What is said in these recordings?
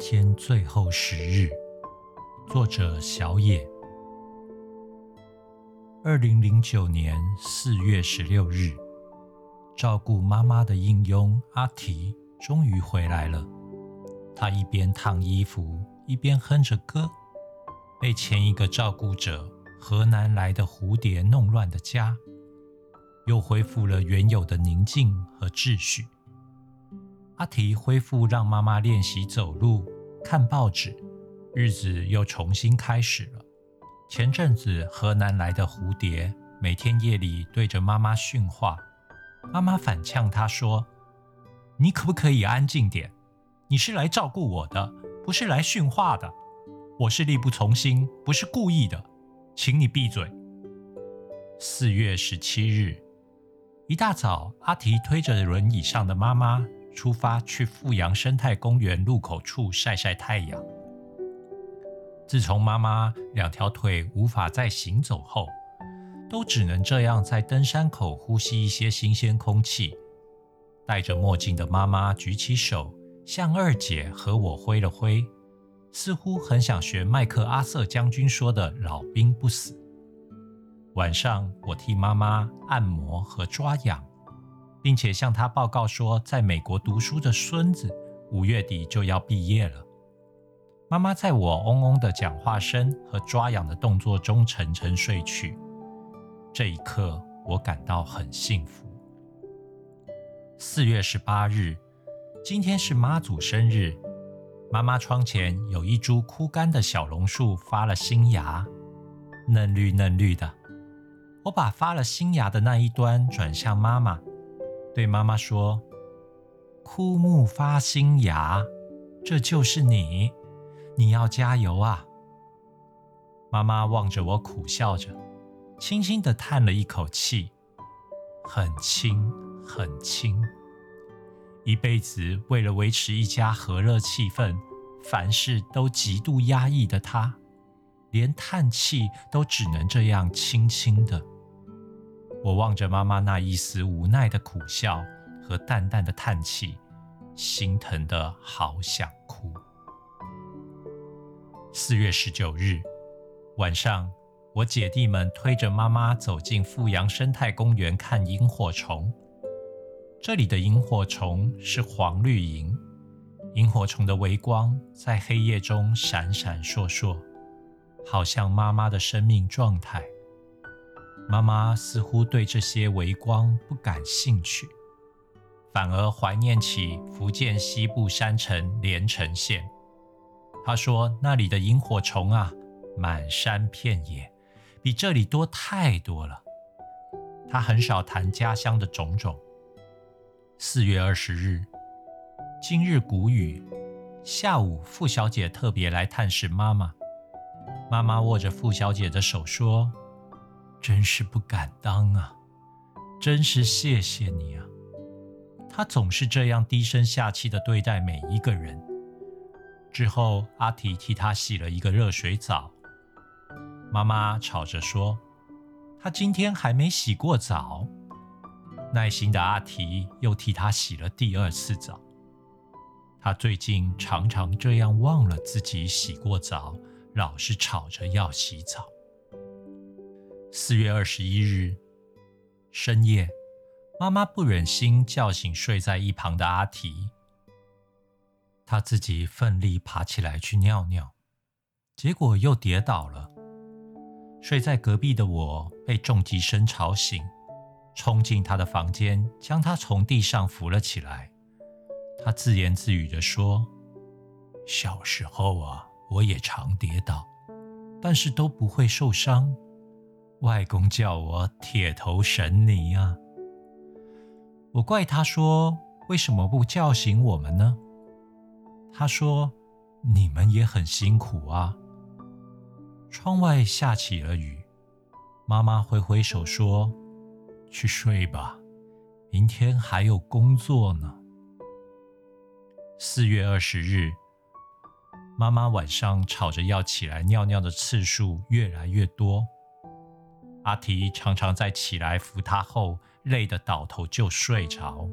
天最后十日，作者小野。二零零九年四月十六日，照顾妈妈的应佣阿提终于回来了。他一边烫衣服，一边哼着歌。被前一个照顾者河南来的蝴蝶弄乱的家，又恢复了原有的宁静和秩序。阿提恢复让妈妈练习走路、看报纸，日子又重新开始了。前阵子河南来的蝴蝶每天夜里对着妈妈训话，妈妈反呛他说：“你可不可以安静点？你是来照顾我的，不是来训话的。我是力不从心，不是故意的，请你闭嘴。”四月十七日一大早，阿提推着轮椅上的妈妈。出发去富阳生态公园入口处晒晒太阳。自从妈妈两条腿无法再行走后，都只能这样在登山口呼吸一些新鲜空气。戴着墨镜的妈妈举起手，向二姐和我挥了挥，似乎很想学麦克阿瑟将军说的“老兵不死”。晚上，我替妈妈按摩和抓痒。并且向他报告说，在美国读书的孙子五月底就要毕业了。妈妈在我嗡嗡的讲话声和抓痒的动作中沉沉睡去。这一刻，我感到很幸福。四月十八日，今天是妈祖生日。妈妈窗前有一株枯干的小榕树发了新芽，嫩绿嫩绿的。我把发了新芽的那一端转向妈妈。对妈妈说：“枯木发新芽，这就是你，你要加油啊！”妈妈望着我苦笑着，轻轻地叹了一口气，很轻很轻。一辈子为了维持一家和乐气氛，凡事都极度压抑的她，连叹气都只能这样轻轻的。我望着妈妈那一丝无奈的苦笑和淡淡的叹气，心疼的好想哭。四月十九日晚上，我姐弟们推着妈妈走进富阳生态公园看萤火虫。这里的萤火虫是黄绿萤，萤火虫的微光在黑夜中闪闪烁烁，好像妈妈的生命状态。妈妈似乎对这些微光不感兴趣，反而怀念起福建西部山城连城县。她说：“那里的萤火虫啊，满山遍野，比这里多太多了。”她很少谈家乡的种种。四月二十日，今日谷雨。下午，傅小姐特别来探视妈妈。妈妈握着傅小姐的手说。真是不敢当啊！真是谢谢你啊！他总是这样低声下气的对待每一个人。之后，阿提替他洗了一个热水澡。妈妈吵着说：“他今天还没洗过澡。”耐心的阿提又替他洗了第二次澡。他最近常常这样忘了自己洗过澡，老是吵着要洗澡。四月二十一日深夜，妈妈不忍心叫醒睡在一旁的阿提，她自己奋力爬起来去尿尿，结果又跌倒了。睡在隔壁的我被重击声吵醒，冲进她的房间，将她从地上扶了起来。她自言自语地说：“小时候啊，我也常跌倒，但是都不会受伤。”外公叫我铁头神尼啊！我怪他说：“为什么不叫醒我们呢？”他说：“你们也很辛苦啊。”窗外下起了雨，妈妈挥挥手说：“去睡吧，明天还有工作呢。”四月二十日，妈妈晚上吵着要起来尿尿的次数越来越多。阿提常常在起来扶他后，累得倒头就睡着。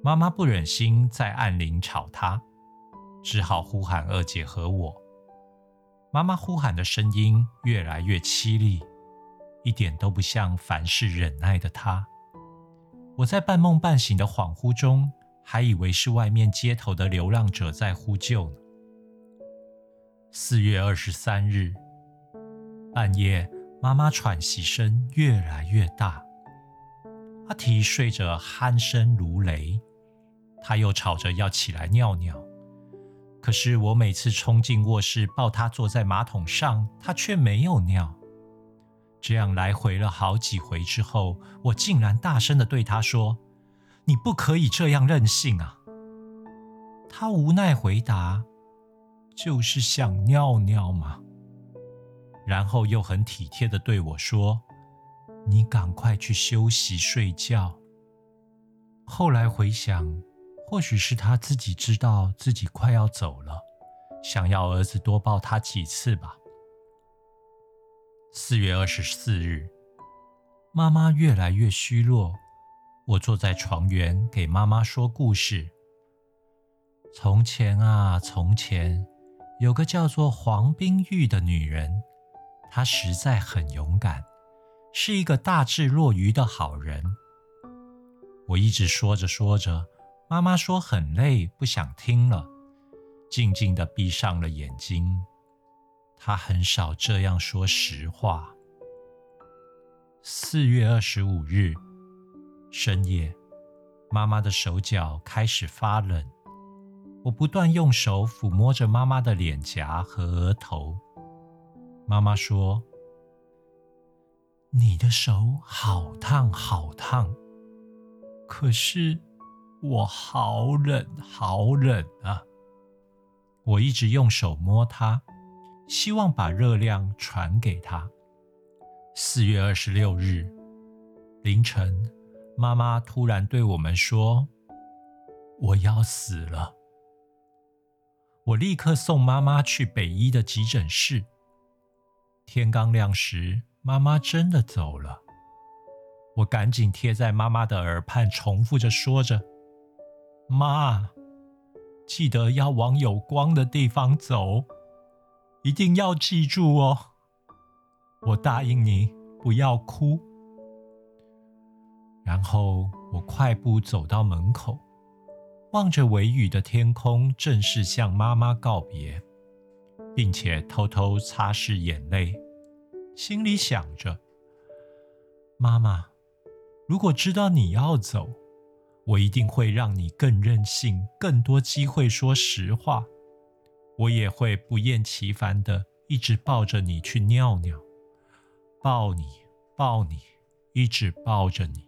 妈妈不忍心在暗铃吵他，只好呼喊二姐和我。妈妈呼喊的声音越来越凄厉，一点都不像凡事忍耐的她。我在半梦半醒的恍惚中，还以为是外面街头的流浪者在呼救呢。四月二十三日半夜，妈妈喘息声越来越大，阿提睡着鼾声如雷，他又吵着要起来尿尿。可是我每次冲进卧室抱他坐在马桶上，他却没有尿。这样来回了好几回之后，我竟然大声的对他说：“你不可以这样任性啊！”他无奈回答：“就是想尿尿嘛。”然后又很体贴的对我说：“你赶快去休息睡觉。”后来回想。或许是他自己知道自己快要走了，想要儿子多抱他几次吧。四月二十四日，妈妈越来越虚弱，我坐在床缘给妈妈说故事。从前啊，从前有个叫做黄冰玉的女人，他实在很勇敢，是一个大智若愚的好人。我一直说着说着。妈妈说很累，不想听了，静静的闭上了眼睛。她很少这样说实话。四月二十五日深夜，妈妈的手脚开始发冷，我不断用手抚摸着妈妈的脸颊和额头。妈妈说：“你的手好烫，好烫。”可是。我好冷，好冷啊！我一直用手摸它，希望把热量传给它。四月二十六日凌晨，妈妈突然对我们说：“我要死了。”我立刻送妈妈去北医的急诊室。天刚亮时，妈妈真的走了。我赶紧贴在妈妈的耳畔，重复着说着。妈，记得要往有光的地方走，一定要记住哦。我答应你，不要哭。然后我快步走到门口，望着微雨的天空，正式向妈妈告别，并且偷偷擦拭眼泪，心里想着：妈妈，如果知道你要走。我一定会让你更任性，更多机会说实话。我也会不厌其烦的一直抱着你去尿尿，抱你，抱你，一直抱着你。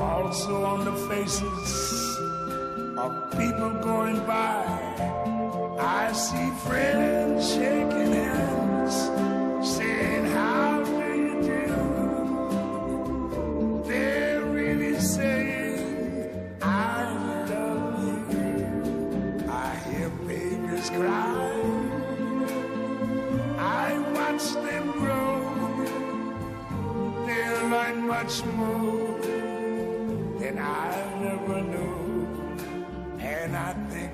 also on the faces